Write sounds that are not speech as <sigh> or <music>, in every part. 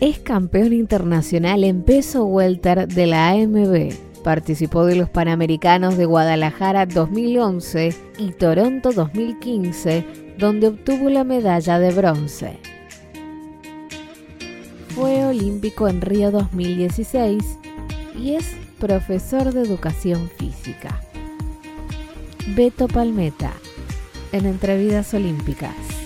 Es campeón internacional en peso welter de la AMB. Participó de los Panamericanos de Guadalajara 2011 y Toronto 2015, donde obtuvo la medalla de bronce. Fue olímpico en Río 2016 y es profesor de educación física. Beto Palmeta, en Entrevidas Olímpicas.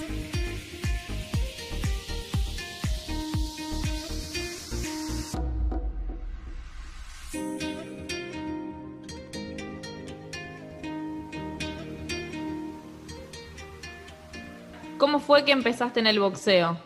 Que empezaste en el boxeo?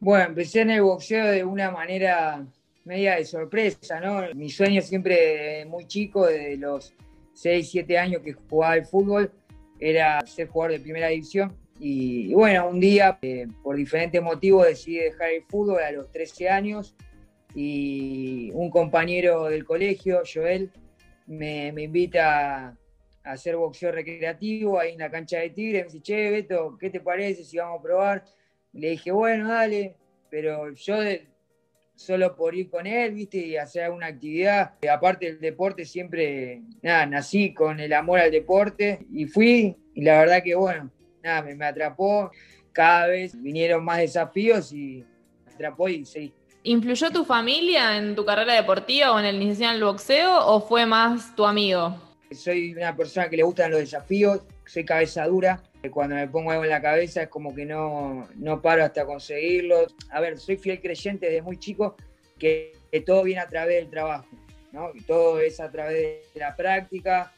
Bueno, empecé en el boxeo de una manera media de sorpresa, ¿no? Mi sueño siempre muy chico, desde los 6, 7 años que jugaba al fútbol, era ser jugador de primera división. Y, bueno, un día, eh, por diferentes motivos, decidí dejar el fútbol a los 13 años y un compañero del colegio, Joel, me, me invita hacer boxeo recreativo ahí en la cancha de Tigre. Me dice, che, Beto, ¿qué te parece si vamos a probar? Le dije, bueno, dale, pero yo solo por ir con él, viste, y hacer alguna actividad. Aparte del deporte, siempre, nací con el amor al deporte y fui, y la verdad que, bueno, nada, me, me atrapó. Cada vez vinieron más desafíos y me atrapó y sí. ¿Influyó tu familia en tu carrera deportiva o en el iniciación del boxeo o fue más tu amigo? Soy una persona que le gustan los desafíos, soy cabeza dura. Cuando me pongo algo en la cabeza es como que no, no paro hasta conseguirlo. A ver, soy fiel creyente desde muy chico que, que todo viene a través del trabajo, ¿no? Y todo es a través de la práctica,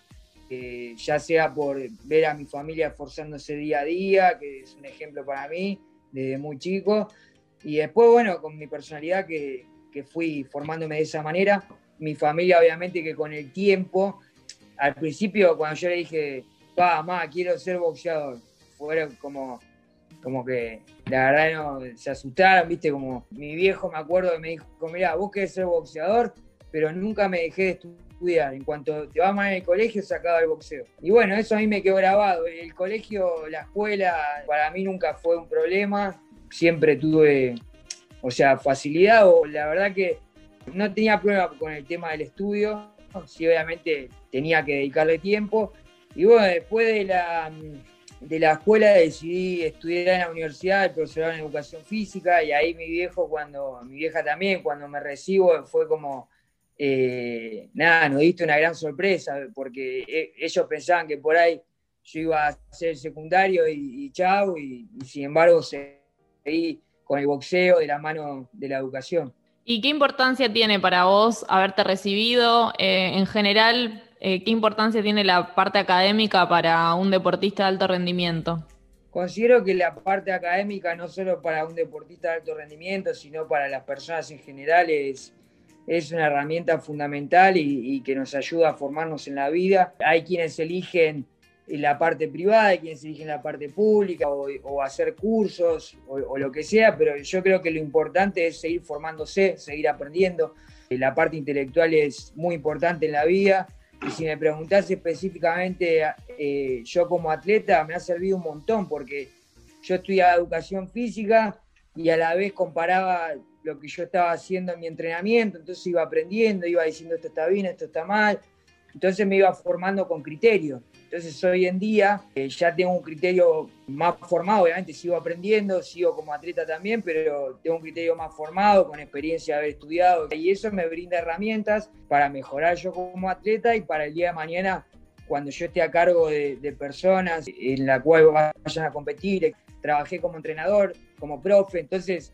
ya sea por ver a mi familia esforzándose día a día, que es un ejemplo para mí desde muy chico. Y después, bueno, con mi personalidad que, que fui formándome de esa manera. Mi familia, obviamente, que con el tiempo al principio cuando yo le dije, pa, mamá, quiero ser boxeador, fueron como, como que la verdad no, se asustaron, viste, como mi viejo me acuerdo que me dijo, mira, vos querés ser boxeador, pero nunca me dejé de estudiar. En cuanto te vas mal en el colegio, se acaba el boxeo. Y bueno, eso a mí me quedó grabado. El colegio, la escuela, para mí nunca fue un problema. Siempre tuve, o sea, facilidad o la verdad que no tenía problema con el tema del estudio sí obviamente tenía que dedicarle tiempo. Y bueno, después de la, de la escuela decidí estudiar en la universidad, el profesorado en educación física, y ahí mi viejo, cuando, mi vieja también, cuando me recibo, fue como, eh, nada, nos diste una gran sorpresa, porque e, ellos pensaban que por ahí yo iba a ser secundario y, y chau, y, sin embargo seguí con el boxeo de la mano de la educación. ¿Y qué importancia tiene para vos haberte recibido? Eh, en general, eh, ¿qué importancia tiene la parte académica para un deportista de alto rendimiento? Considero que la parte académica, no solo para un deportista de alto rendimiento, sino para las personas en general, es, es una herramienta fundamental y, y que nos ayuda a formarnos en la vida. Hay quienes eligen en la parte privada, hay quienes eligen la parte pública o, o hacer cursos o, o, lo que sea, pero yo creo que lo importante es seguir formándose, seguir aprendiendo. La parte intelectual es muy importante en la vida y si me preguntás específicamente, eh, yo como atleta me ha servido un montón porque yo estudiaba educación física y a la vez comparaba lo que yo estaba haciendo en mi entrenamiento, entonces iba aprendiendo, iba diciendo esto está bien, esto está mal, entonces me iba formando con criterio. Entonces hoy en día eh, ya tengo un criterio más formado, obviamente sigo aprendiendo, sigo como atleta también, pero tengo un criterio más formado, con experiencia de haber estudiado. Y eso me brinda herramientas para mejorar yo como atleta y para el día de mañana, cuando yo esté a cargo de, personas en la cual vayan a competir. Trabajé como entrenador, como profe, entonces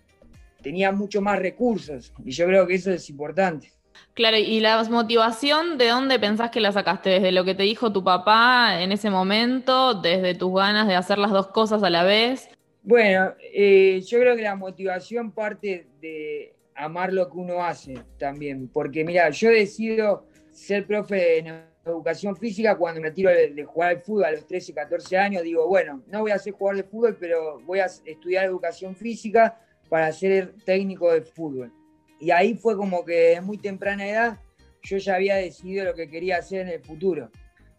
tenía mucho más recursos y yo creo que eso es importante. Claro, y la motivación, ¿de dónde pensás que la sacaste? ¿Desde lo que te dijo tu papá en ese momento? ¿Desde tus ganas de hacer las dos cosas a la vez? Bueno, eh, yo creo que la motivación parte de amar lo que uno hace también, porque mira, yo decido ser profe en educación física cuando me tiro de, de, jugar al fútbol a los 13, 14 años, digo, bueno, no voy a ser jugador de fútbol, pero voy a estudiar educación física para ser técnico de fútbol. Y ahí fue como que de muy temprana edad yo ya había decidido lo que quería hacer en el futuro.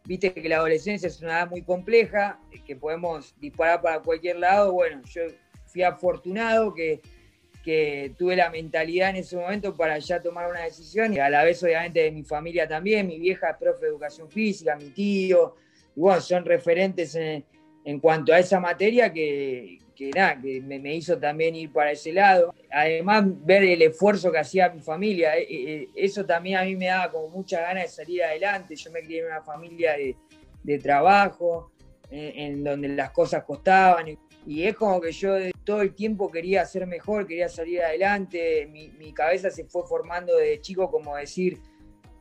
Viste que la adolescencia es una edad muy compleja, que podemos disparar para cualquier lado. Bueno, yo fui afortunado que, que tuve la mentalidad en ese momento para ya tomar una decisión y a la vez obviamente de mi familia también, mi vieja profe de educación física, mi tío, y bueno, son referentes en, en cuanto a esa materia que, que nada, que me, hizo también ir para ese lado. Además, ver el esfuerzo que hacía mi familia, eh, eh, eso también a mí me daba como mucha ganas de salir adelante. Yo me crié en una familia de, trabajo, en, donde las cosas costaban. Y, es como que yo todo el tiempo quería ser mejor, quería salir adelante. Mi, mi cabeza se fue formando de chico como decir,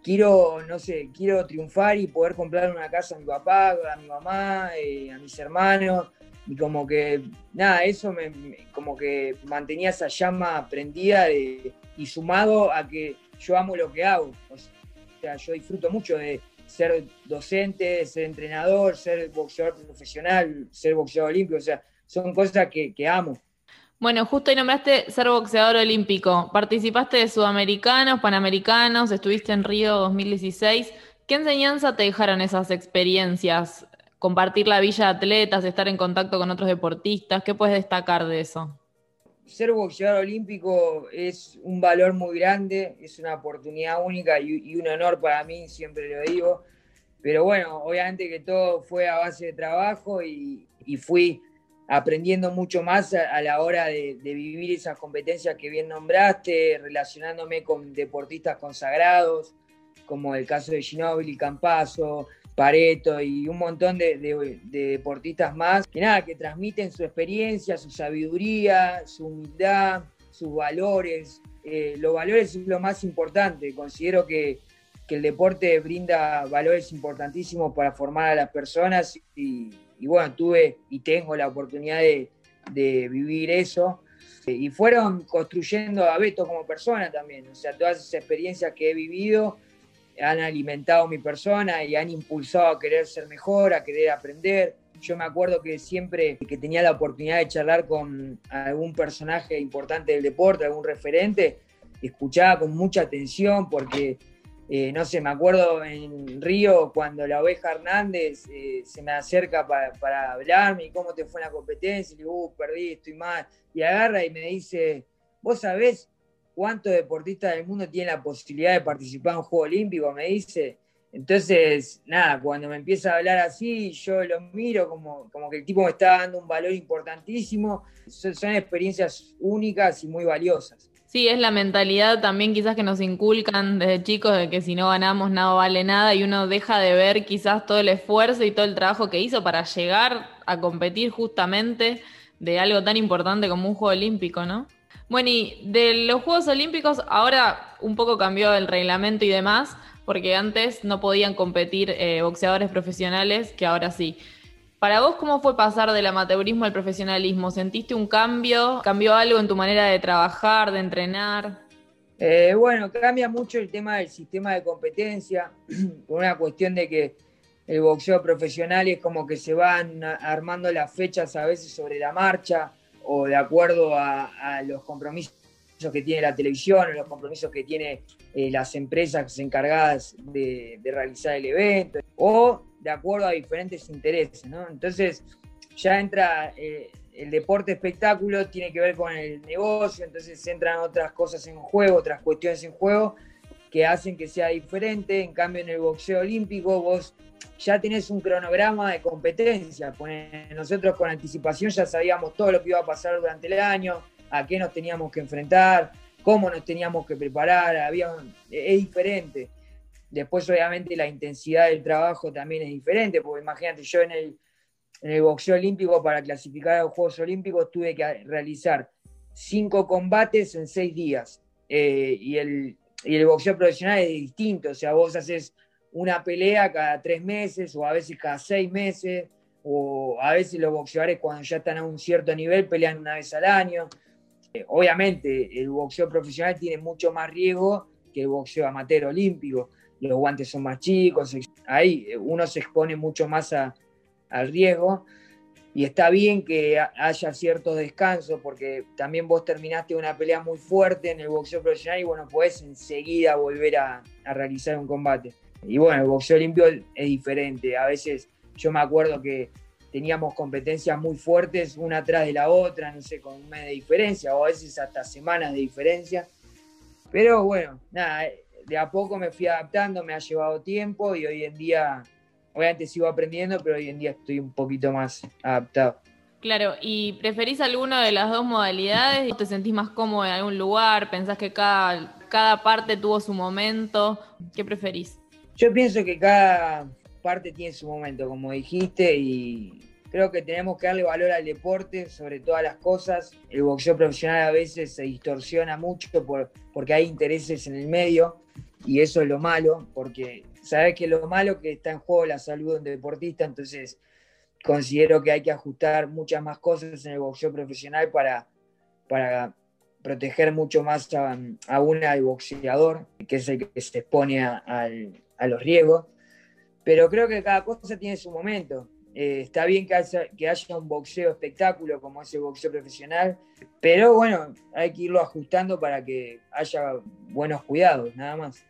quiero, no sé, quiero triunfar y poder comprar una casa a mi papá, a mi mamá, eh, a mis hermanos. Y como que, nada, eso me, como que mantenía esa llama prendida y sumado a que yo amo lo que hago. O sea, yo disfruto mucho de ser docente, ser entrenador, ser boxeador profesional, ser boxeador olímpico. O sea, son cosas que, que amo. Bueno, justo ahí nombraste ser boxeador olímpico. Participaste de Sudamericanos, Panamericanos, estuviste en Río 2016. ¿Qué enseñanza te dejaron esas experiencias? Compartir la villa de atletas, estar en contacto con otros deportistas. ¿Qué puedes destacar de eso? Ser boxeador olímpico es un valor muy grande, es una oportunidad única y, un honor para mí, siempre lo digo. Pero bueno, obviamente que todo fue a base de trabajo y, fui aprendiendo mucho más a, la hora de, vivir esas competencias que bien nombraste, relacionándome con deportistas consagrados, como el caso de Ginóbili, Campazo, Pareto y un montón de, deportistas más, que nada, que transmiten su experiencia, su sabiduría, su humildad, sus valores. Eh, los valores es lo más importante. Considero que, que el deporte brinda valores importantísimos para formar a las personas y, y bueno, tuve y tengo la oportunidad de, vivir eso. Y fueron construyendo a Beto como persona también. O sea, todas esas experiencias que he vivido han alimentado mi persona y han impulsado a querer ser mejor, a querer aprender. Yo me acuerdo que siempre que tenía la oportunidad de charlar con algún personaje importante del deporte, algún referente, escuchaba con mucha atención porque eh, no sé, me acuerdo en Río cuando la oveja Hernández eh, se me acerca para, hablarme y cómo te fue en la competencia, y le digo, uh, perdí, estoy mal, y agarra y me dice, ¿vos sabés cuántos deportistas del mundo tienen la posibilidad de participar en un Juego Olímpico? Me dice. Entonces, nada, cuando me empieza a hablar así, yo lo miro como, como que el tipo me está dando un valor importantísimo. son experiencias únicas y muy valiosas. Sí, es la mentalidad también quizás que nos inculcan desde chicos de que si no ganamos nada vale nada y uno deja de ver quizás todo el esfuerzo y todo el trabajo que hizo para llegar a competir justamente de algo tan importante como un Juego Olímpico, ¿no? Bueno, y de los Juegos Olímpicos ahora un poco cambió el reglamento y demás, porque antes no podían competir eh, boxeadores profesionales, que ahora sí. Para vos, ¿cómo fue pasar del amateurismo al profesionalismo? ¿Sentiste un cambio? ¿Cambió algo en tu manera de trabajar, de entrenar? Eh, bueno, cambia mucho el tema del sistema de competencia, por <clears throat> una cuestión de que el boxeo profesional es como que se van armando las fechas a veces sobre la marcha o de acuerdo a, los compromisos que tiene la televisión o los compromisos que tiene eh, las empresas encargadas de, de realizar el evento. O de acuerdo a diferentes intereses. Entonces ya entra eh, el deporte espectáculo, tiene que ver con el negocio, entonces entran otras cosas en juego, otras cuestiones en juego que hacen que sea diferente. En cambio, en el boxeo olímpico vos ya tenés un cronograma de competencia. Nosotros con anticipación ya sabíamos todo lo que iba a pasar durante el año, a qué nos teníamos que enfrentar, cómo nos teníamos que preparar, había, es diferente. Después, obviamente, la intensidad del trabajo también es diferente, porque imagínate, yo en el, en el boxeo olímpico, para clasificar a los Juegos Olímpicos, tuve que realizar cinco combates en seis días. Eh, y, el, y el boxeo profesional es distinto, o sea, vos haces una pelea cada tres meses o a veces cada seis meses, o a veces los boxeadores cuando ya están a un cierto nivel pelean una vez al año. Eh, obviamente el boxeo profesional tiene mucho más riesgo que el boxeo amateur olímpico. Los guantes son más chicos, ahí uno se expone mucho más al riesgo y está bien que haya cierto descanso porque también vos terminaste una pelea muy fuerte en el boxeo profesional y bueno, podés enseguida volver a, realizar un combate. Y bueno, el boxeo limpio es diferente, a veces yo me acuerdo que teníamos competencias muy fuertes, una atrás de la otra, no sé, con un mes de diferencia, o a veces hasta semanas de diferencia. Pero bueno, nada, de a poco me fui adaptando, me ha llevado tiempo y hoy en día, obviamente sigo aprendiendo, pero hoy en día estoy un poquito más adaptado. Claro, ¿y preferís alguna de las dos modalidades? ¿Te sentís más cómodo en algún lugar? ¿Pensás que cada, cada parte tuvo su momento? ¿Qué preferís? Yo pienso que cada parte tiene su momento, como dijiste, y creo que tenemos que darle valor al deporte sobre todas las cosas. El boxeo profesional a veces se distorsiona mucho por, porque hay intereses en el medio y eso es lo malo, porque sabes que lo malo que está en juego la salud de un deportista, entonces considero que hay que ajustar muchas más cosas en el boxeo profesional para, para proteger mucho más a, aún al boxeador, que es el que se expone a, a los riesgos. Pero creo que cada cosa tiene su momento. Eh, está bien que haya, que haya un boxeo espectáculo como ese boxeo profesional, pero bueno, hay que irlo ajustando para que haya buenos cuidados, nada más.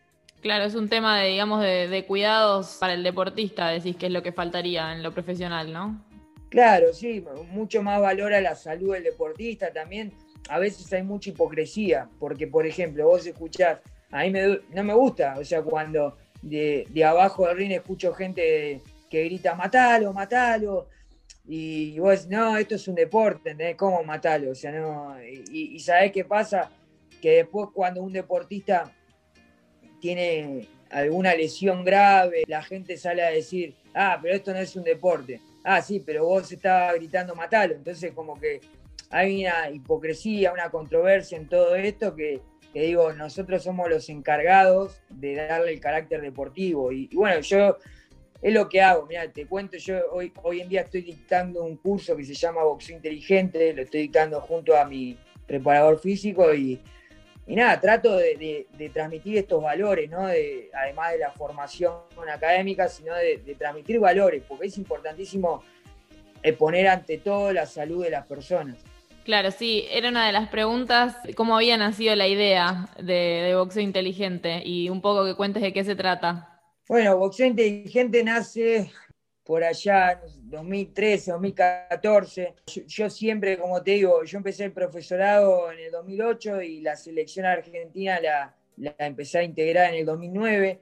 Claro, es un tema de, digamos, de, cuidados para el deportista, decís que es lo que faltaría en lo profesional, ¿no? Claro, sí, mucho más valor a la salud del deportista también. A veces hay mucha hipocresía, porque por ejemplo, vos escuchás, a mí no me gusta, o sea, cuando de, abajo del ring escucho gente que grita, matalo, matalo, y vos decís, no, esto es un deporte, ¿entendés? ¿Cómo matalo? O sea, no, y, y ¿sabés qué pasa? Que después cuando un deportista tiene alguna lesión grave, la gente sale a decir, ah, pero esto no es un deporte. Ah, sí, pero vos estabas gritando matalo. Entonces como que hay una hipocresía, una controversia en todo esto que, digo, nosotros somos los encargados de darle el carácter deportivo. Y, bueno, yo es lo que hago, mira, te cuento, yo hoy, hoy en día estoy dictando un curso que se llama Boxeo Inteligente, lo estoy dictando junto a mi preparador físico y y nada, trato de, transmitir estos valores, ¿no? además de la formación académica, sino de, transmitir valores, porque es importantísimo poner ante todo la salud de las personas. Claro, sí, era una de las preguntas, cómo había nacido la idea de boxeo inteligente y un poco que cuentes de qué se trata. Bueno, boxeo inteligente nace por allá, 2013, 2014. Yo, siempre, como te digo, yo empecé el profesorado en el 2008 y la selección argentina la, la empecé a integrar en el 2009.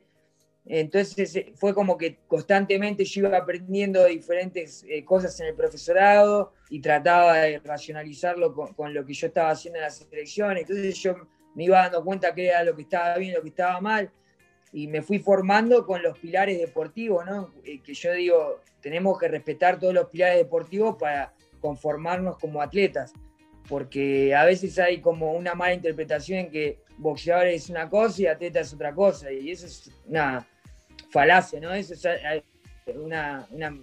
Entonces eh, fue como que constantemente yo iba aprendiendo diferentes eh, cosas en el profesorado y trataba de racionalizarlo con, con, lo que yo estaba haciendo en la selección. Entonces yo me iba dando cuenta que era lo que estaba bien, lo que estaba mal y me fui formando con los pilares deportivos, ¿no? Eh, que yo digo, tenemos que respetar todos los pilares deportivos para conformarnos como atletas, porque a veces hay como una mala interpretación en que boxeador es una cosa y atleta es otra cosa, y eso es una falacia, ¿no? Eso es una, una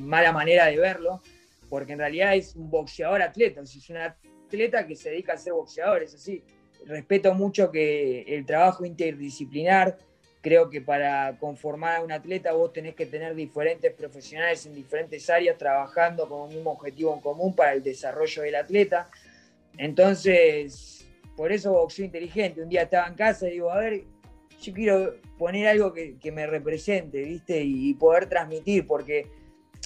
mala manera de verlo, porque en realidad es un boxeador atleta, es un atleta que se dedica a ser boxeador, es así respeto mucho que el trabajo interdisciplinar, creo que para conformar a un atleta vos tenés que tener diferentes profesionales en diferentes áreas trabajando con un mismo objetivo en común para el desarrollo del atleta. Entonces, por eso boxeo inteligente. Un día estaba en casa y digo, a ver, yo quiero poner algo que, me represente, ¿viste? y poder transmitir, porque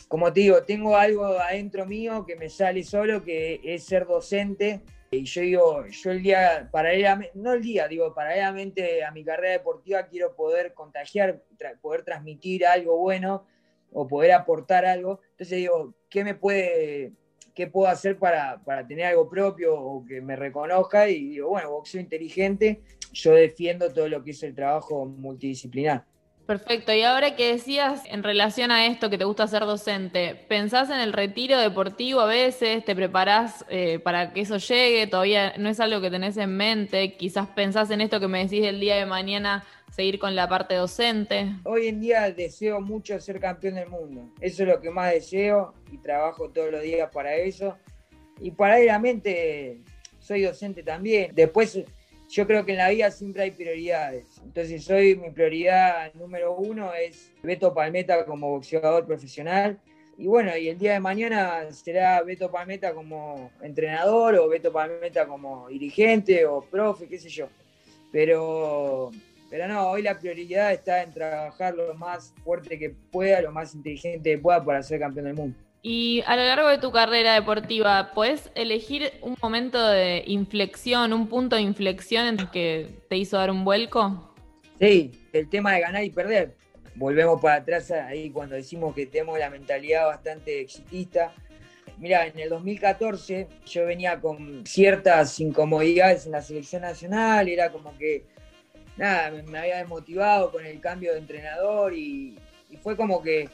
como te digo, tengo algo adentro mío que me sale solo, que es ser docente y yo digo, yo el día, paralelamente, no el día, digo, paralelamente a mi carrera deportiva quiero poder contagiar, poder transmitir algo bueno o poder aportar algo. Entonces digo, ¿qué me puede, qué puedo hacer para, para tener algo propio o que me reconozca? Y digo, bueno, boxeo inteligente, yo defiendo todo lo que es el trabajo multidisciplinar. Perfecto. Y ahora que decías en relación a esto que te gusta ser docente, ¿pensás en el retiro deportivo a veces? ¿Te preparás eh, para que eso llegue? ¿Todavía no es algo que tenés en mente? Quizás pensás en esto que me decís el día de mañana, seguir con la parte docente. Hoy en día deseo mucho ser campeón del mundo. Eso es lo que más deseo y trabajo todos los días para eso. Y paralelamente soy docente también. Después yo creo que en la vida siempre hay prioridades. Entonces hoy mi prioridad número uno es Beto Palmeta como boxeador profesional. Y bueno, y el día de mañana será Beto Palmeta como entrenador o Beto Palmeta como dirigente o profe, qué sé yo. Pero Pero no, hoy la prioridad está en trabajar lo más fuerte que pueda, lo más inteligente que pueda para ser campeón del mundo. Y a lo largo de tu carrera deportiva, ¿puedes elegir un momento de inflexión, un punto de inflexión en el que te hizo dar un vuelco? Sí, el tema de ganar y perder. Volvemos para atrás ahí cuando decimos que tenemos la mentalidad bastante exitista. Mira, en el 2014 yo venía con ciertas incomodidades en la selección nacional, era como que, nada, me, había desmotivado con el cambio de entrenador y fue como que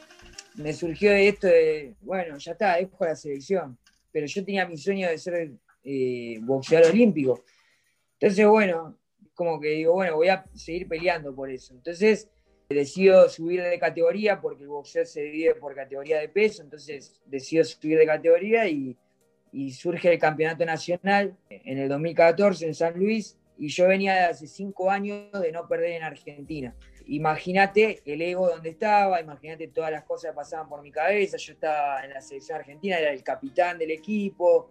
me surgió esto de, bueno, ya está, es la selección. Pero yo tenía mi sueño de ser eh, boxeador olímpico. Entonces, bueno, como que digo, bueno, voy a seguir peleando por eso. Entonces, decido subir de categoría porque el boxeo se divide por categoría de peso. Entonces, decido subir de categoría y, surge el campeonato nacional en el 2014 en San Luis. Y yo venía de hace cinco años de no perder en Argentina imagínate el ego donde estaba, imagínate todas las cosas que pasaban por mi cabeza. Yo estaba en la selección argentina, era el capitán del equipo,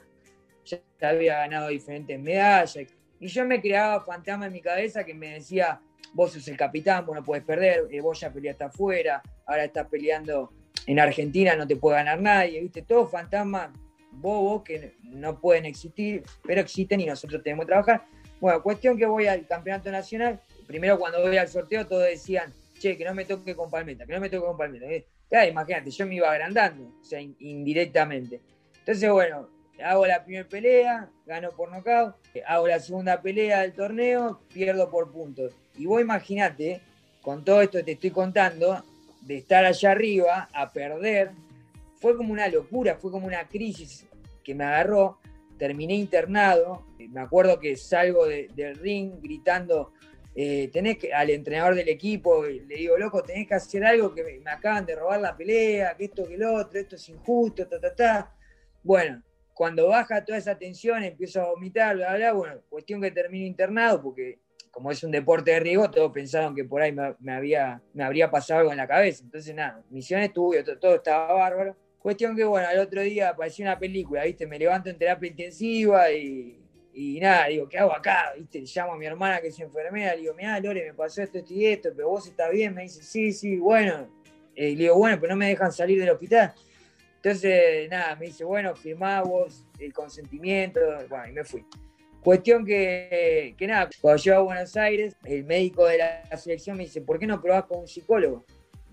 ya había ganado diferentes medallas. Y yo me creaba fantasma en mi cabeza que me decía, vos sos el capitán, vos no puedes perder, eh, vos ya peleaste afuera, ahora estás peleando en Argentina, no te puede ganar nadie, ¿viste? Todos fantasmas bobos que no pueden existir, pero existen y nosotros tenemos que trabajar. Bueno, cuestión que voy al campeonato nacional primero cuando voy al sorteo todos decían, che, que no me toque con Palmeta, que no me toque con Palmeta. Claro, imagínate, yo me iba agrandando, o sea, indirectamente. Entonces, bueno, hago la primera pelea, gano por nocaut, hago la segunda pelea del torneo, pierdo por puntos. Y vos imaginate, con todo esto que te estoy contando, de estar allá arriba a perder, fue como una locura, fue como una crisis que me agarró, terminé internado, me acuerdo que salgo del ring gritando, eh, tenés que, al entrenador del equipo, le digo, loco, tenés que hacer algo que me, acaban de robar la pelea, que esto, que lo otro, esto es injusto, ta, ta, ta. Bueno, cuando baja toda esa tensión, empiezo a vomitar, bla, bla, bueno, cuestión que termino internado, porque como es un deporte de riesgo, todos pensaron que por ahí me, había, me habría pasado algo en la cabeza. Entonces, nada, misiones tuve, todo, todo estaba bárbaro. Cuestión que, bueno, al otro día apareció una película, ¿viste? Me levanto en terapia intensiva y nada, digo, ¿qué hago acá? ¿Viste? llamo a mi hermana que es enfermera, le digo, mira, Lore, me pasó esto, esto y esto, pero vos estás bien, me dice, sí, sí, bueno. Eh, le digo, bueno, pero no me dejan salir del hospital. Entonces, nada, me dice, bueno, firmá vos el consentimiento, bueno, y me fui. Cuestión que, que nada, cuando llego a Buenos Aires, el médico de la selección me dice, ¿por qué no probás con un psicólogo?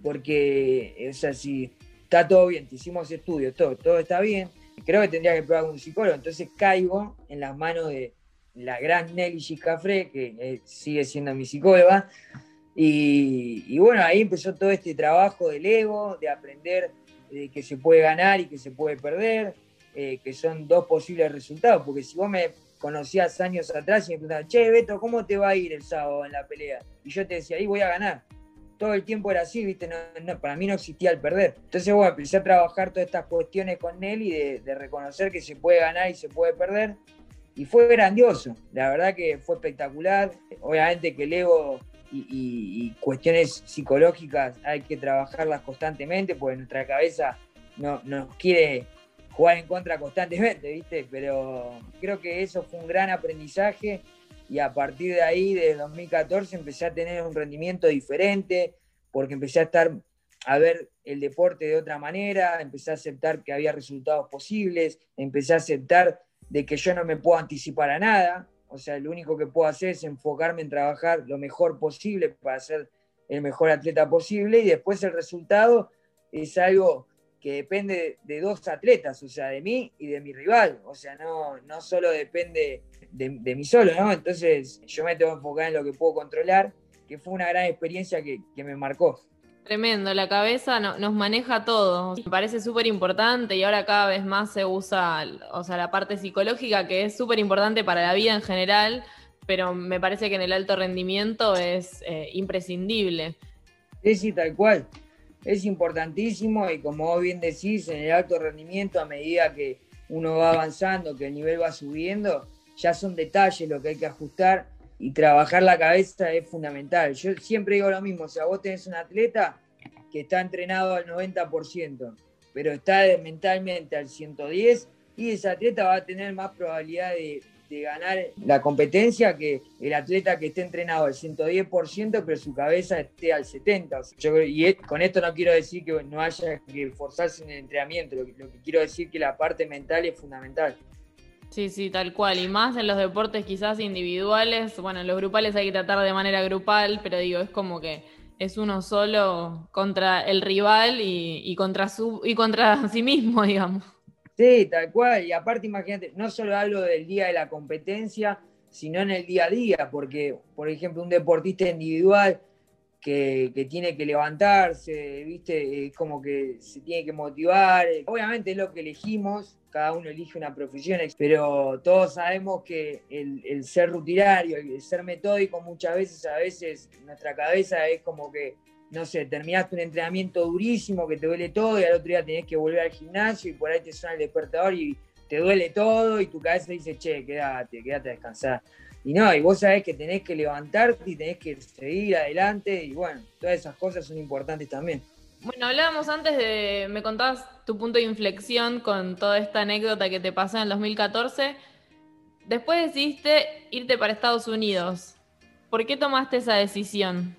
Porque, o sea, si está todo bien, te hicimos estudios, todo, todo está bien, creo que tendría que probar con un psicólogo. Entonces caigo en las manos de la gran Nelly Giscafré, que eh, sigue siendo mi psicóloga. Y, bueno, ahí empezó todo este trabajo del ego, de aprender eh, que se puede ganar y que se puede perder, eh, que son dos posibles resultados. Porque si vos me conocías años atrás y me preguntabas, che, Beto, ¿cómo te va a ir el sábado en la pelea? Y yo te decía, ahí voy a ganar todo el tiempo era así, ¿viste? para mí no existía el perder. Entonces, bueno, empecé a trabajar todas estas cuestiones con él y de, reconocer que se puede ganar y se puede perder. Y fue grandioso, la verdad que fue espectacular. Obviamente que el ego y, cuestiones psicológicas hay que trabajarlas constantemente, porque nuestra cabeza no, nos quiere jugar en contra constantemente, ¿viste? Pero creo que eso fue un gran aprendizaje y a partir de ahí, de 2014, empecé a tener un rendimiento diferente, porque empecé a estar a ver el deporte de otra manera, empecé a aceptar que había resultados posibles, empecé a aceptar de que yo no me puedo anticipar a nada, o sea, lo único que puedo hacer es enfocarme en trabajar lo mejor posible para ser el mejor atleta posible y después el resultado es algo que depende de dos atletas, o sea, de mí y de mi rival. O sea, no, no solo depende de, mí solo, ¿no? Entonces yo me tengo que enfocar en lo que puedo controlar, que fue una gran experiencia que, me marcó. Tremendo, la cabeza nos maneja todo. Me parece súper importante y ahora cada vez más se usa, o sea, la parte psicológica que es súper importante para la vida en general, pero me parece que en el alto rendimiento es eh, imprescindible. Sí, sí, tal cual es importantísimo y como vos bien decís, en el alto rendimiento, a medida que uno va avanzando, que el nivel va subiendo, ya son detalles lo que hay que ajustar y trabajar la cabeza es fundamental. Yo siempre digo lo mismo, o sea, vos tenés un atleta que está entrenado al 90%, pero está mentalmente al 110 y ese atleta va a tener más probabilidad de, ganar la competencia que el atleta que esté entrenado al 110%, pero su cabeza esté al 70%. Yo, y con esto no quiero decir que no haya que esforzarse en el entrenamiento, lo que, lo que quiero decir es que la parte mental es fundamental. Sí, sí, tal cual. Y más en los deportes quizás individuales. Bueno, en los grupales hay que tratar de manera grupal, pero digo, es como que es uno solo contra el rival y, contra, su, y contra <laughs> sí mismo, digamos. Sí, tal cual. Y aparte, imagínate, no solo hablo del día de la competencia, sino en el día a día, porque, por ejemplo, un deportista individual que, tiene que levantarse, ¿viste? Es como que se tiene que motivar. Obviamente es lo que elegimos, cada uno elige una profesión, pero todos sabemos que el, ser rutinario, el ser metódico muchas veces, a veces nuestra cabeza es como que, no sé, terminaste un entrenamiento durísimo que te duele todo y al otro día tenés que volver al gimnasio y por ahí te suena el despertador y te duele todo y tu cabeza dice, che, quédate, quédate a descansar. Y no, y vos sabés que tenés que levantarte y tenés que seguir adelante y bueno, todas esas cosas son importantes también. Bueno, hablábamos antes de, me contabas tu punto de inflexión con toda esta anécdota que te pasó en el 2014. Después decidiste irte para Estados Unidos. ¿Por qué tomaste esa decisión?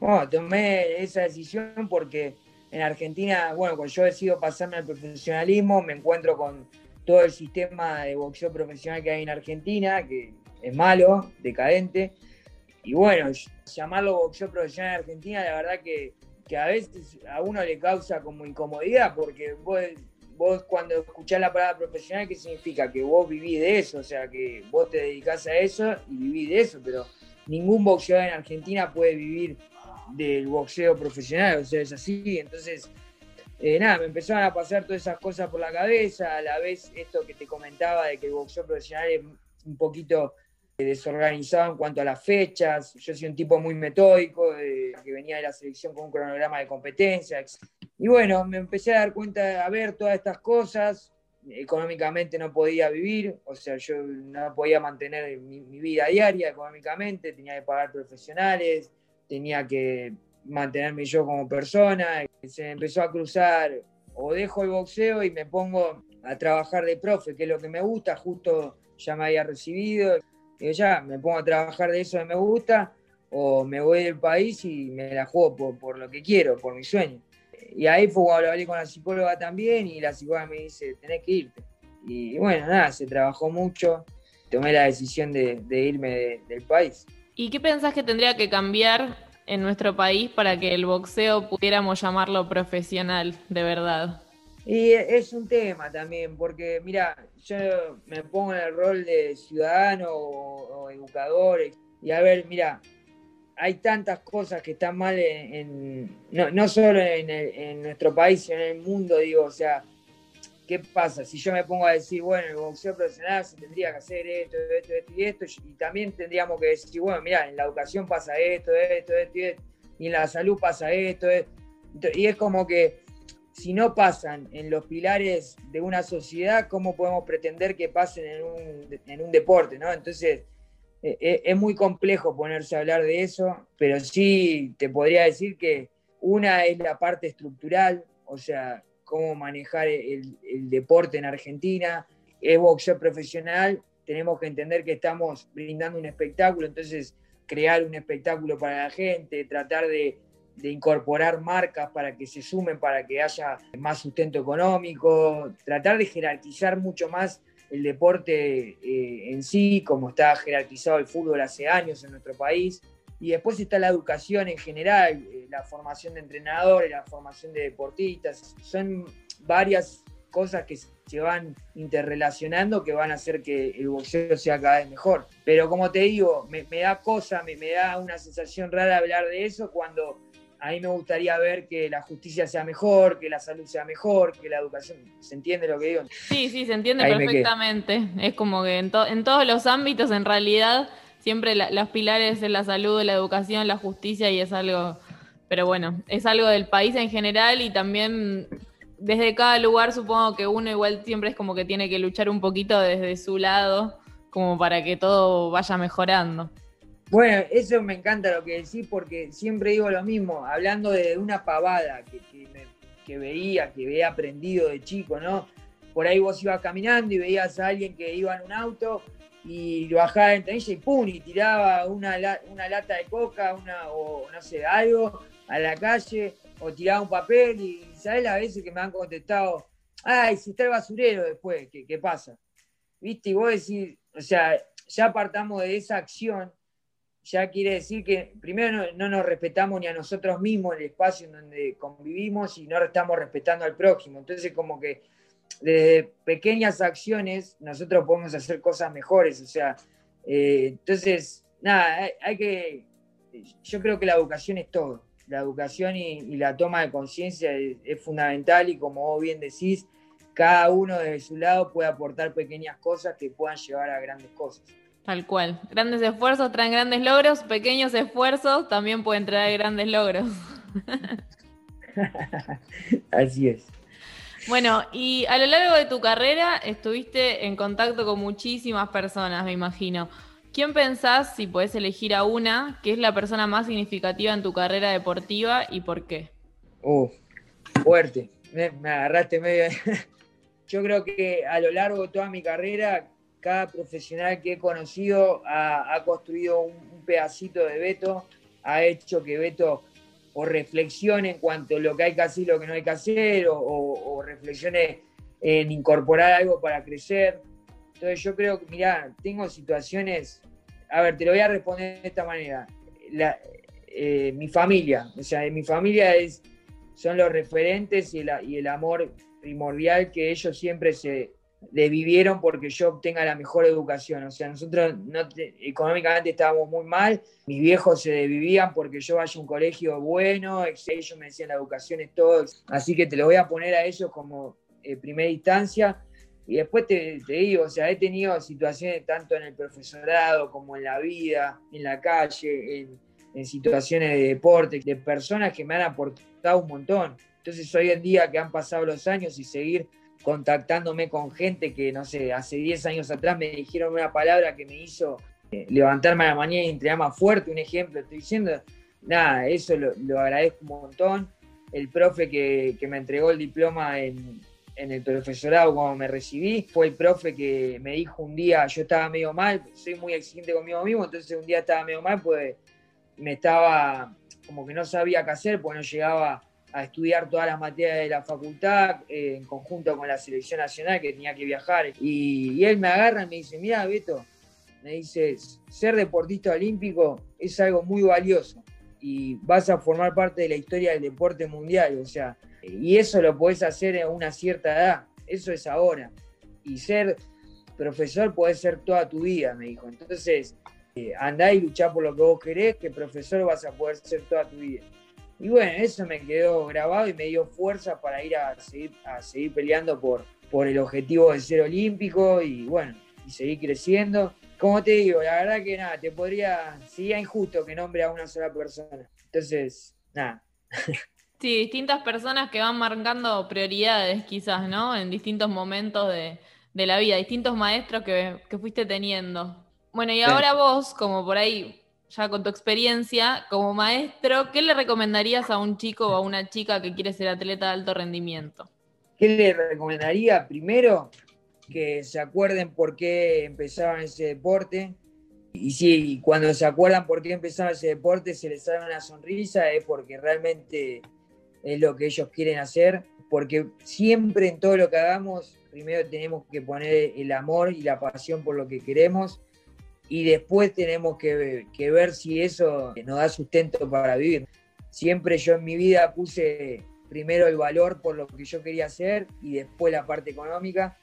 Bueno, tomé esa decisión porque en Argentina, bueno, cuando yo decido pasarme al profesionalismo, me encuentro con todo el sistema de boxeo profesional que hay en Argentina, que malo, decadente. Y bueno, llamarlo boxeo profesional en Argentina, la verdad que, a veces a uno le causa como incomodidad, porque vos, vos cuando escuchás la palabra profesional, ¿qué significa? Que vos vivís de eso, o sea, que vos te dedicás a eso y vivís de eso, pero ningún boxeador en Argentina puede vivir del boxeo profesional, o sea, es así. Entonces, eh, nada, me empezaron a pasar todas esas cosas por la cabeza, a la vez esto que te comentaba de que el boxeo profesional es un poquito desorganizado en cuanto a las fechas. Yo soy un tipo muy metódico, que venía de la selección con un cronograma de competencia. Y bueno, me empecé a dar cuenta, a ver todas estas cosas. Económicamente no podía vivir, o sea, yo no podía mantener mi, vida diaria económicamente, tenía que pagar profesionales, tenía que mantenerme yo como persona. Se empezó a cruzar, o dejo el boxeo y me pongo a trabajar de profe, que es lo que me gusta, justo ya me había recibido Digo, ya, me pongo a trabajar de eso que me gusta, o me voy del país y me la juego por, lo que quiero, por mi sueño. Y ahí fue cuando hablé con la psicóloga también, y la psicóloga me dice, tenés que irte. Y bueno, nada, se trabajó mucho, tomé la decisión de, irme del país. ¿Y qué pensás que tendría que cambiar en nuestro país para que el boxeo pudiéramos llamarlo profesional, de verdad? Y es un tema también, porque mira, yo me pongo en el rol de ciudadano o, educador, y a ver, mira, hay tantas cosas que están mal en, no, solo en, nuestro país, sino en el mundo, digo, o sea, ¿qué pasa? Si yo me pongo a decir, bueno, el boxeo profesional se tendría que hacer esto, esto, esto y esto, y también tendríamos que decir, bueno, mira, en la educación pasa esto, esto, esto esto, y en la salud pasa esto, esto. y es como que si no pasan en los pilares de una sociedad, ¿cómo podemos pretender que pasen en un, deporte? ¿no? Entonces, eh, eh, es muy complejo ponerse a hablar de eso, pero sí te podría decir que una es la parte estructural, o sea, cómo manejar el deporte en Argentina, es boxeo profesional, tenemos que entender que estamos brindando un espectáculo, entonces crear un espectáculo para la gente, tratar de de incorporar marcas para que se sumen, para que haya más sustento económico, tratar de jerarquizar mucho más el deporte eh, en sí, como está jerarquizado el fútbol hace años en nuestro país. Y después está la educación en general, eh, la formación de entrenadores, la formación de deportistas. Son varias cosas que se van interrelacionando que van a hacer que el boxeo sea cada vez mejor. Pero como te digo, me, da cosa, me, me da una sensación rara hablar de eso cuando a mí me gustaría ver que la justicia sea mejor, que la salud sea mejor, que la educación. ¿Se entiende lo que digo? Sí, sí, se entiende perfectamente. Es como que en, en, todos los ámbitos, en realidad, siempre los pilares de la salud, la educación, la justicia, y es algo. Pero bueno, es algo del país en general y también desde cada lugar supongo que uno igual siempre es como que tiene que luchar un poquito desde su lado, como para que todo vaya mejorando. Bueno, eso me encanta lo que decís porque siempre digo lo mismo, hablando de una pavada que, que, veía, que había aprendido de chico, ¿no? Por ahí vos ibas caminando y veías a alguien que iba en un auto y bajaba en ventanilla y pum, y tiraba una, una lata de coca, una, o no sé, algo a la calle, o tiraba un papel, y sabes las veces que me han contestado, ay, si está el basurero después, ¿qué, qué pasa? ¿Viste? Y vos decís, o sea, ya apartamos de esa acción, ya quiere decir que primero no, nos respetamos ni a nosotros mismos el espacio en donde convivimos y no estamos respetando al próximo. Entonces, como que desde pequeñas acciones nosotros podemos hacer cosas mejores. O sea, eh, entonces, nada, hay, que, yo creo que la educación es todo. La educación y, la toma de conciencia es, fundamental y como vos bien decís, cada uno de su lado puede aportar pequeñas cosas que puedan llevar a grandes cosas. Tal cual. Grandes esfuerzos traen grandes logros, pequeños esfuerzos también pueden traer grandes logros. <laughs> Así es. Bueno, y a lo largo de tu carrera estuviste en contacto con muchísimas personas, me imagino. ¿Quién pensás, si podés elegir a una, que es la persona más significativa en tu carrera deportiva y por qué? Uh, fuerte. Me, agarraste medio. <laughs> Yo creo que a lo largo de toda mi carrera, cada profesional que he conocido ha, construido un, pedacito de Beto, ha hecho que Beto o reflexione en cuanto a lo que hay que hacer y lo que no hay que hacer, o, reflexione en incorporar algo para crecer. Entonces yo creo que, mira, tengo situaciones, a ver, te lo voy a responder de esta manera. Eh, mi familia, o sea, mi familia es, son los referentes y, y el amor primordial que ellos siempre se, vivieron porque yo obtenga la mejor educación. O sea, nosotros económicamente estábamos muy mal, mis viejos se vivían porque yo vaya a un colegio bueno, ellos me decían la educación es todo, así que te lo voy a poner a ellos como eh, primera instancia. Y después te, digo, o sea, he tenido situaciones tanto en el profesorado como en la vida, en la calle, en, en situaciones de deporte, de personas que me han aportado un montón. Entonces hoy en día que han pasado los años y seguir contactándome con gente que, no sé, hace 10 años atrás me dijeron una palabra que me hizo eh, levantarme a la mañana y entregar más fuerte, un ejemplo, estoy diciendo, nada, eso lo, agradezco un montón. El profe que, me entregó el diploma en, el profesorado cuando me recibí, fue el profe que me dijo un día, yo estaba medio mal, soy muy exigente conmigo mismo, entonces un día estaba medio mal, pues me estaba como que no sabía qué hacer, pues no llegaba a estudiar todas las materias de la facultad eh, en conjunto con la selección nacional que tenía que viajar. Y, él me agarra y me dice, mira, Beto, me dice, ser deportista olímpico es algo muy valioso y vas a formar parte de la historia del deporte mundial, o sea, y eso lo podés hacer a una cierta edad, eso es ahora. Y ser profesor puede ser toda tu vida, me dijo. Entonces, eh, andá y luchá por lo que vos querés, que profesor vas a poder ser toda tu vida. Y bueno, eso me quedó grabado y me dio fuerza para ir a seguir, a seguir peleando por, por el objetivo de ser olímpico y bueno, y seguir creciendo. Como te digo, la verdad que nada, te podría, sería injusto que nombre a una sola persona. Entonces, nada. Sí, distintas personas que van marcando prioridades quizás, ¿no? En distintos momentos de, la vida, distintos maestros que, fuiste teniendo. Bueno, y ahora vos, como por ahí ya con tu experiencia como maestro, ¿qué le recomendarías a un chico o a una chica que quiere ser atleta de alto rendimiento? ¿Qué le recomendaría? Primero, que se acuerden por qué empezaban ese deporte. Y si cuando se acuerdan por qué empezaron ese deporte se les sale una sonrisa, es porque realmente es lo que ellos quieren hacer. Porque siempre en todo lo que hagamos, primero tenemos que poner el amor y la pasión por lo que queremos y después tenemos que, ver si eso nos da sustento para vivir. Siempre yo en mi vida puse primero el valor por lo que yo quería hacer y después la parte económica.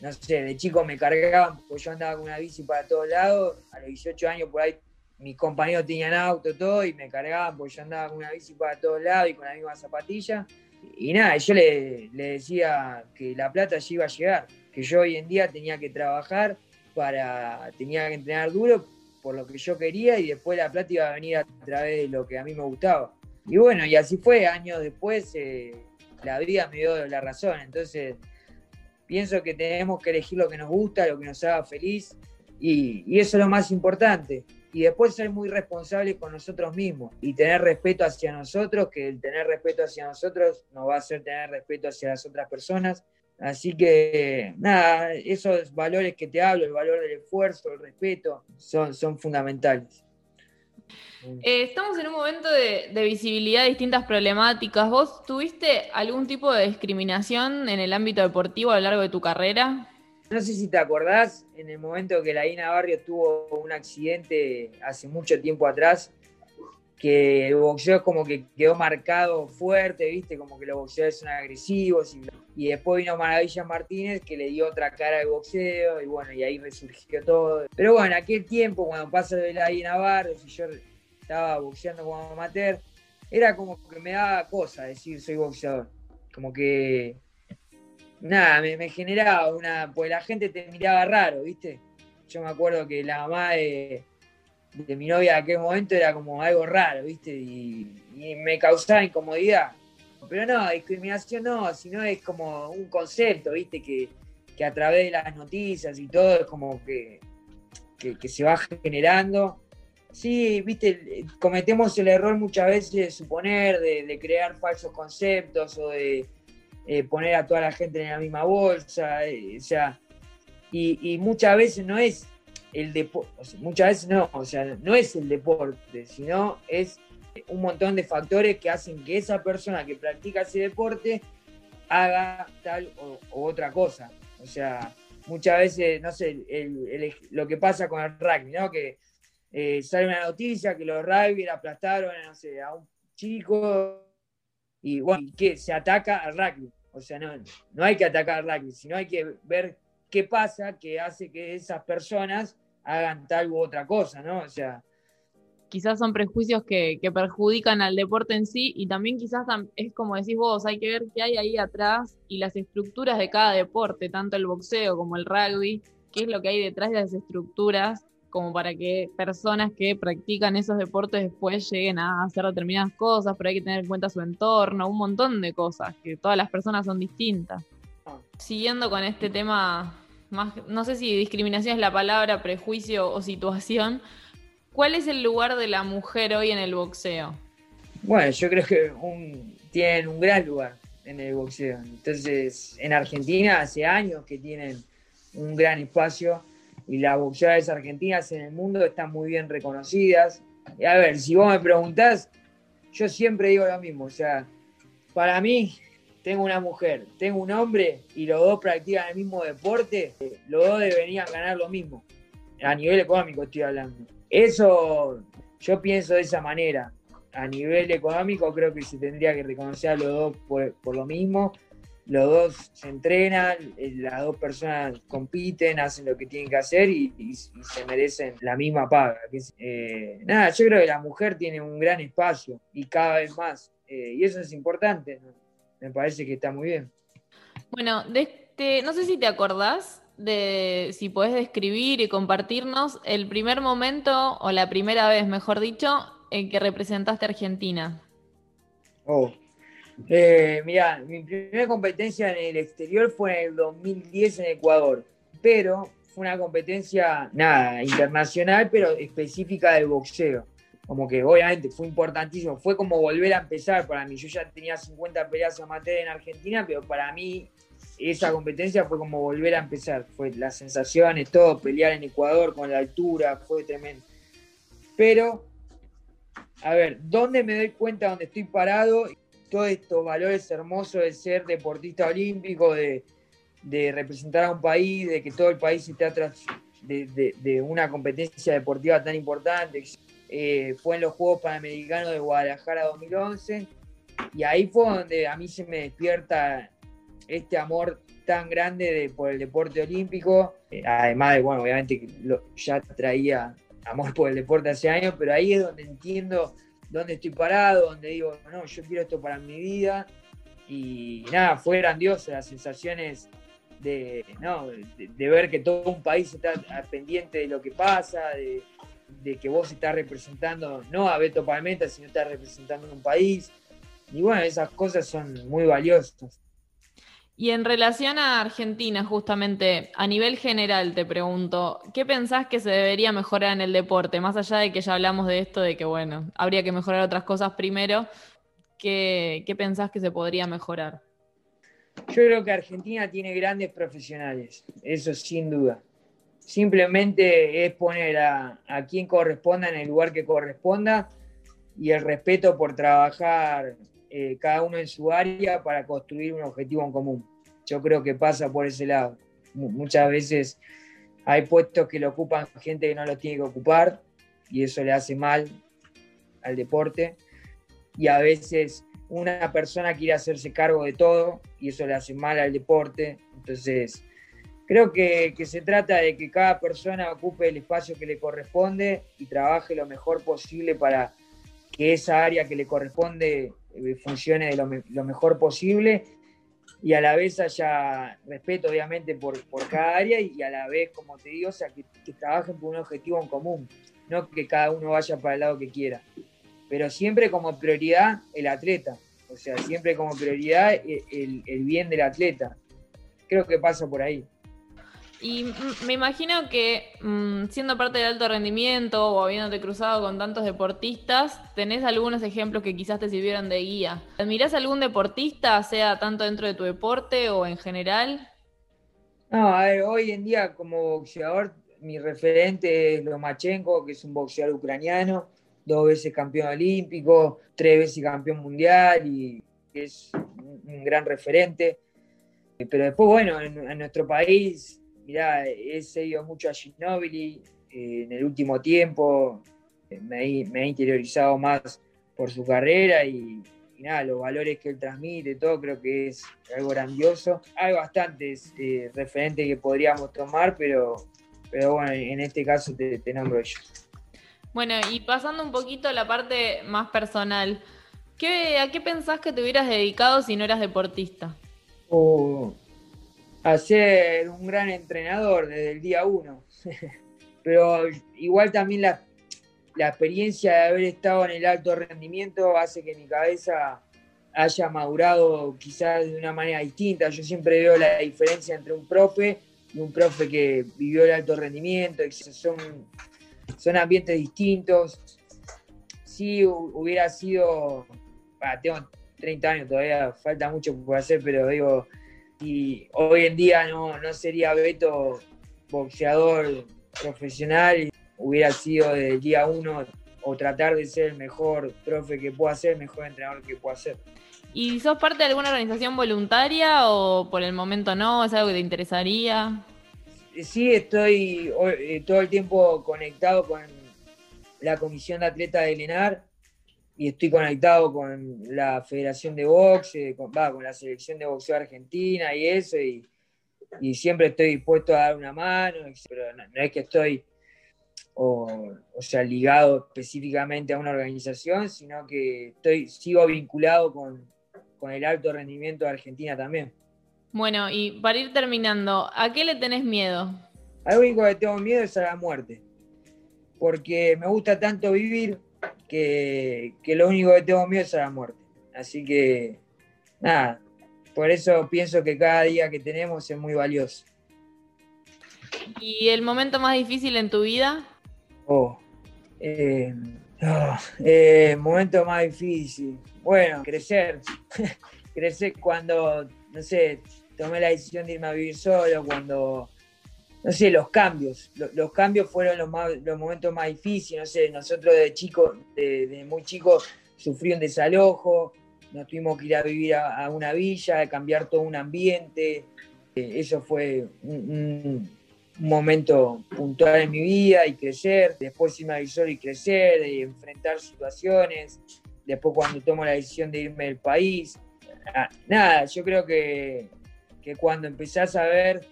No sé, de chico me cargaban, pues yo andaba con una bici para todos lados, a los 18 años por ahí mis compañeros tenían auto, todo, y me cargaban porque yo andaba con una bici para todos lados y con la misma zapatilla. Y nada, yo le, le decía que la plata ya iba a llegar, que yo hoy en día tenía que trabajar para, tenía que entrenar duro por lo que yo quería y después la plata iba a venir a través de lo que a mí me gustaba. Y bueno, y así fue, años después eh, la vida me dio la razón, entonces pienso que tenemos que elegir lo que nos gusta, lo que nos haga feliz y, y eso es lo más importante. Y después ser muy responsables con nosotros mismos y tener respeto hacia nosotros, que el tener respeto hacia nosotros nos va a hacer tener respeto hacia las otras personas Así que, nada, esos valores que te hablo, el valor del esfuerzo, el respeto, son, son fundamentales. Eh, estamos en un momento de, de, visibilidad de distintas problemáticas. ¿Vos tuviste algún tipo de discriminación en el ámbito deportivo a lo largo de tu carrera? No sé si te acordás, en el momento que la Ina Barrio tuvo un accidente hace mucho tiempo atrás, que el boxeo como que quedó marcado fuerte, ¿viste? Como que los boxeadores son agresivos. Y, después vino Maravilla Martínez que le dio otra cara al boxeo y bueno, y ahí resurgió todo. Pero bueno, aquel tiempo, cuando pasa de la Ina Barrio, si yo estaba boxeando como amateur, era como que me daba cosa decir soy boxeador. Como que nada, me, generaba una. Pues la gente te miraba raro, ¿viste? Yo me acuerdo que la mamá de, mi novia en aquel momento era como algo raro, ¿viste? Y, me causaba incomodidad. Pero no, discriminación no, sino es como un concepto, ¿viste? Que, a través de las noticias y todo es como que, que, se va generando. Sí, viste, cometemos el error muchas veces de suponer, de crear falsos conceptos o de, eh, poner a toda la gente en la misma bolsa, eh, o sea, y, muchas veces no es el deporte, muchas veces no, o sea, no es el deporte, sino es un montón de factores que hacen que esa persona que practica ese deporte haga tal o, otra cosa. O sea, muchas veces, no sé, lo que pasa con el rugby, ¿no? Que eh, sale una noticia que los rugby aplastaron, no a un chico y bueno, que se ataca al rugby. O sea, no, no hay que atacar rugby, sino hay que ver qué pasa que hace que esas personas hagan tal u otra cosa, ¿no? O sea. Quizás son prejuicios que, perjudican al deporte en sí y también quizás es como decís vos, hay que ver qué hay ahí atrás y las estructuras de cada deporte, tanto el boxeo como el rugby, qué es lo que hay detrás de las estructuras como para que personas que practican esos deportes después lleguen a hacer determinadas cosas, pero hay que tener en cuenta su entorno, un montón de cosas, que todas las personas son distintas. Siguiendo con este tema, más, no sé si discriminación es la palabra, prejuicio o situación, ¿cuál es el lugar de la mujer hoy en el boxeo? Bueno, yo creo que tienen un gran lugar en el boxeo. Entonces, en Argentina hace años que tienen un gran espacio y las boxeadoras argentinas en el mundo están muy bien reconocidas. Y a ver, si vos me preguntás, yo siempre digo lo mismo, o sea, para mí tengo una mujer, tengo un hombre y los dos practican el mismo deporte, los dos deberían ganar lo mismo, a nivel económico estoy hablando. Eso yo pienso de esa manera. A nivel económico creo que se tendría que reconocer a los dos por, lo mismo los dos se entrenan, eh, las dos personas compiten, hacen lo que tienen que hacer y, se merecen la misma paga. Eh, nada, yo creo que la mujer tiene un gran espacio y cada vez más, eh, y eso es importante, me parece que está muy bien. Bueno, este, no sé si te acordás de si podés describir y compartirnos el primer momento o la primera vez, mejor dicho, en que representaste a Argentina. Oh, eh, mira, mi primera competencia en el exterior fue en el 2010 en Ecuador, pero fue una competencia, nada, internacional, pero específica del boxeo. Como que obviamente fue importantísimo, fue como volver a empezar para mí. Yo ya tenía 50 peleas amateur en Argentina, pero para mí esa competencia fue como volver a empezar. Fue las sensaciones, todo, pelear en Ecuador con la altura, fue tremendo. Pero, a ver, ¿dónde me doy cuenta dónde estoy parado? todos estos valores hermosos de ser deportista olímpico, de, representar a un país, de que todo el país esté atrás de, una competencia deportiva tan importante. Eh, fue en los Juegos Panamericanos de Guadalajara 2011 y ahí fue donde a mí se me despierta este amor tan grande por el deporte olímpico, eh, además de, bueno, obviamente ya traía amor por el deporte hace años, pero ahí es donde entiendo dónde estoy parado, donde digo, no, yo quiero esto para mi vida. Y nada, fue grandioso las sensaciones de, de, ver que todo un país está pendiente de lo que pasa, de, que vos estás representando, no a Beto Palmenta, sino estás representando un país. Y bueno, esas cosas son muy valiosas. Y en relación a Argentina, justamente, a nivel general te pregunto, ¿qué pensás que se debería mejorar en el deporte? Más allá de que ya hablamos de esto, de que, bueno, habría que mejorar otras cosas primero, ¿qué, pensás que se podría mejorar? Yo creo que Argentina tiene grandes profesionales, eso sin duda. Simplemente es poner a, quien corresponda en el lugar que corresponda y el respeto por trabajar eh, cada uno en su área para construir un objetivo en común. Yo creo que pasa por ese lado. muchas veces hay puestos que lo ocupan gente que no lo tiene que ocupar y eso le hace mal al deporte. Y a veces una persona quiere hacerse cargo de todo y eso le hace mal al deporte. Entonces, creo que, se trata de que cada persona ocupe el espacio que le corresponde y trabaje lo mejor posible para que esa área que le corresponde eh, funcione de lo, mejor posible y a la vez haya respeto obviamente por, por, cada área y a la vez, como te digo, o sea, que, que trabajen por un objetivo en común, no que cada uno vaya para el lado que quiera pero siempre como prioridad el atleta, o sea, siempre como prioridad el, bien del atleta. Creo que pasa por ahí. Y me imagino que mm, siendo parte del alto rendimiento o habiéndote cruzado con tantos deportistas, tenés algunos ejemplos que quizás te sirvieron de guía. ¿Admirás algún deportista, sea tanto dentro de tu deporte o en general? No, a ver, hoy en día como boxeador, mi referente es Lomachenko, que es un boxeador ucraniano dos veces campeón olímpico, tres veces campeón mundial y es un, gran referente. Pero después, bueno, en, nuestro país, mirá, he seguido mucho a Ginobili eh, en el último tiempo, me, me, he interiorizado más por su carrera y, nada, los valores que él transmite, todo creo que es algo grandioso. Hay bastantes eh, referentes que podríamos tomar, pero, pero bueno, en este caso te, te nombro ellos. Bueno, y pasando un poquito a la parte más personal, ¿qué, ¿a qué pensás que te hubieras dedicado si no eras deportista? A ser un gran entrenador desde el día uno. <laughs> Pero igual también la, la experiencia de haber estado en el alto rendimiento hace que mi cabeza haya madurado quizás de una manera distinta. Yo siempre veo la diferencia entre un profe y un profe que vivió el alto rendimiento, son son ambientes distintos. Si hubiera sido, tengo 30 años todavía, falta mucho por hacer, pero digo, y hoy en día no, no sería Beto boxeador profesional, hubiera sido del día uno o tratar de ser el mejor profe que pueda ser, el mejor entrenador que pueda ser. ¿Y sos parte de alguna organización voluntaria o por el momento no? ¿Es algo que te interesaría? sí estoy eh, todo el tiempo conectado con la Comisión de Atletas de Lenar y estoy conectado con la Federación de Boxe, con, con la Selección de Boxeo Argentina y eso, y, siempre estoy dispuesto a dar una mano, pero no, es que estoy o, sea, ligado específicamente a una organización, sino que estoy, sigo vinculado con, con el alto rendimiento de Argentina también. Bueno, y para ir terminando, ¿a qué le tenés miedo? Al único que tengo miedo es a la muerte. Porque me gusta tanto vivir que, lo único que tengo miedo es a la muerte. Así que, nada, por eso pienso que cada día que tenemos es muy valioso. ¿Y el momento más difícil en tu vida? Oh, eh, oh eh, momento más difícil. Bueno, crecer. <laughs> crecer cuando, no sé, tomé la decisión de irme a vivir solo, cuando, no sé, los cambios, los, cambios fueron los, los momentos más difíciles, no sé, nosotros de chicos, de, muy chicos, sufrí un desalojo, nos tuvimos que ir a vivir a, una villa, a cambiar todo un ambiente, eh, eso fue un, momento puntual en mi vida y crecer, después irme a solo y crecer, y enfrentar situaciones, después cuando tomo la decisión de irme del país, ah, nada, yo creo que que cuando empezás a ver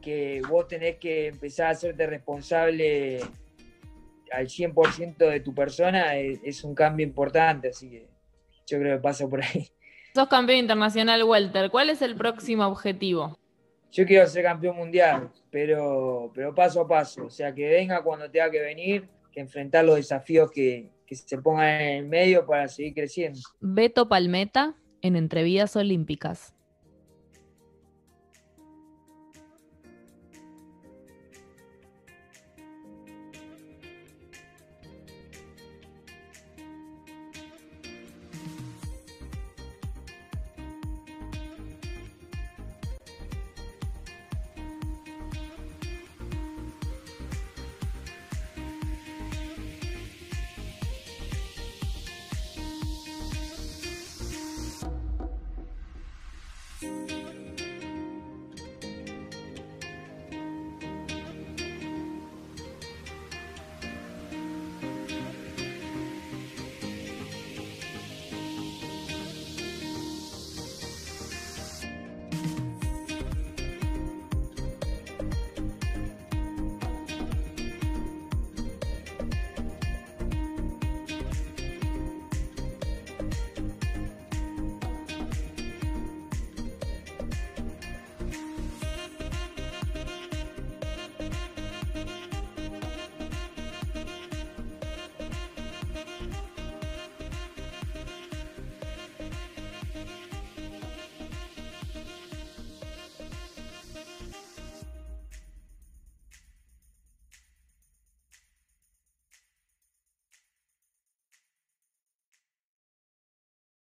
que vos tenés que empezar a hacerte responsable al 100% de tu persona, es, un cambio importante, así que yo creo que pasa por ahí. <laughs> Sos campeón internacional welter, ¿cuál es el próximo objetivo? Yo quiero ser campeón mundial, pero, pero paso a paso, o sea, que venga cuando tenga que venir, que enfrentar los desafíos que, que se pongan en el medio para seguir creciendo. Beto Palmeta en Entrevías Olímpicas.